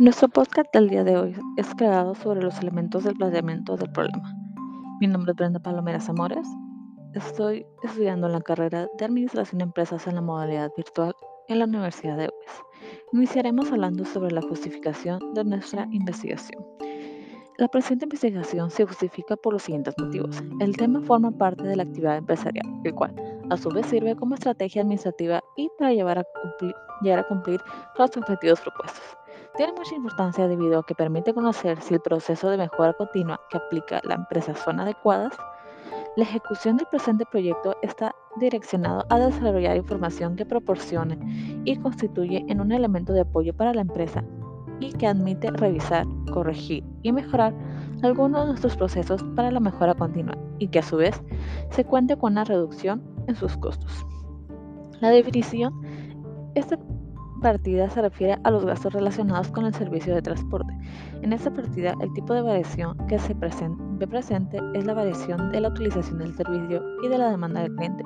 Nuestro podcast del día de hoy es creado sobre los elementos del planteamiento del problema. Mi nombre es Brenda Palomera Zamores. Estoy estudiando la carrera de Administración de Empresas en la modalidad virtual en la Universidad de UES. Iniciaremos hablando sobre la justificación de nuestra investigación. La presente investigación se justifica por los siguientes motivos. El tema forma parte de la actividad empresarial, el cual a su vez sirve como estrategia administrativa y para llevar a cumplir, llegar a cumplir los objetivos propuestos. Tiene mucha importancia debido a que permite conocer si el proceso de mejora continua que aplica la empresa son adecuadas. La ejecución del presente proyecto está direccionado a desarrollar información que proporcione y constituye en un elemento de apoyo para la empresa y que admite revisar, corregir y mejorar algunos de nuestros procesos para la mejora continua y que a su vez se cuente con una reducción en sus costos. La definición, esta partida se refiere a los gastos relacionados con el servicio de transporte. En esta partida, el tipo de variación que se ve presente es la variación de la utilización del servicio y de la demanda del cliente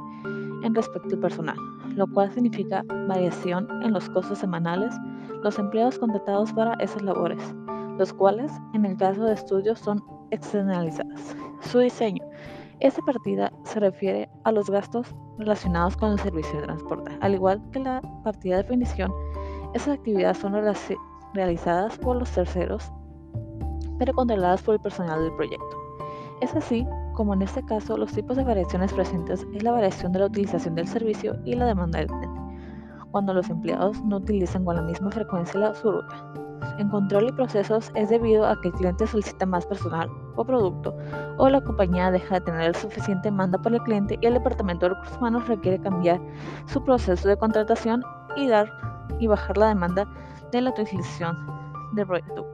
en respecto al personal, lo cual significa variación en los costos semanales, los empleados contratados para esas labores, los cuales en el caso de estudios son externalizadas. Su diseño. Esta partida se refiere a los gastos relacionados con el servicio de transporte. Al igual que la partida de definición, esas actividades son realizadas por los terceros, pero controladas por el personal del proyecto. Es así como en este caso los tipos de variaciones presentes es la variación de la utilización del servicio y la demanda del cliente, cuando los empleados no utilizan con la misma frecuencia su En control y procesos es debido a que el cliente solicita más personal o producto o la compañía deja de tener suficiente demanda por el cliente y el departamento de recursos humanos requiere cambiar su proceso de contratación y dar y bajar la demanda de la utilización del producto.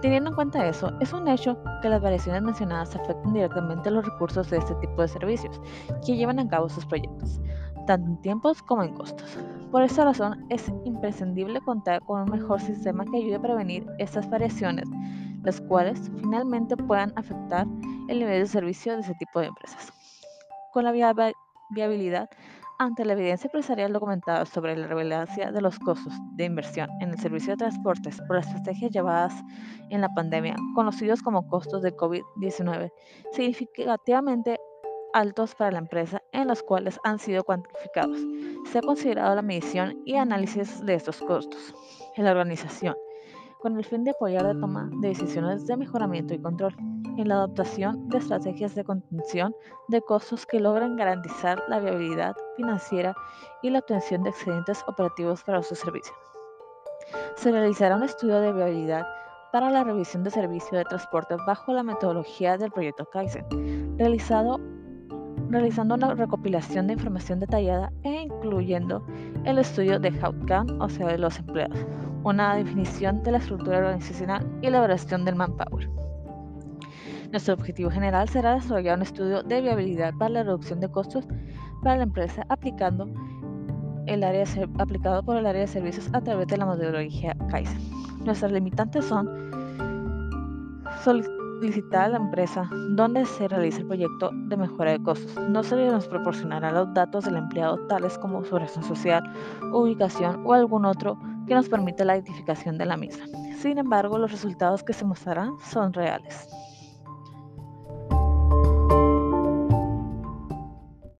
Teniendo en cuenta eso, es un hecho que las variaciones mencionadas afectan directamente los recursos de este tipo de servicios que llevan a cabo sus proyectos, tanto en tiempos como en costos. Por esta razón, es imprescindible contar con un mejor sistema que ayude a prevenir estas variaciones, las cuales finalmente puedan afectar el nivel de servicio de ese tipo de empresas. Con la viabilidad ante la evidencia empresarial documentada sobre la relevancia de los costos de inversión en el servicio de transportes por las estrategias llevadas en la pandemia, conocidos como costos de COVID-19, significativamente altos para la empresa en los cuales han sido cuantificados. Se ha considerado la medición y análisis de estos costos en la organización, con el fin de apoyar la toma de decisiones de mejoramiento y control en la adoptación de estrategias de contención de costos que logren garantizar la viabilidad financiera y la obtención de excedentes operativos para su servicio. Se realizará un estudio de viabilidad para la revisión de servicio de transporte bajo la metodología del proyecto Kaizen, realizado, realizando una recopilación de información detallada e incluyendo el estudio de outcome, o sea, de los empleados, una definición de la estructura organizacional y la evaluación del manpower. Nuestro objetivo general será desarrollar un estudio de viabilidad para la reducción de costos para la empresa aplicando el área aplicado por el área de servicios a través de la metodología Kaizen. Nuestras limitantes son solicitar a la empresa dónde se realiza el proyecto de mejora de costos. No se nos proporcionará los datos del empleado tales como su razón social, ubicación o algún otro que nos permita la identificación de la misma. Sin embargo, los resultados que se mostrarán son reales.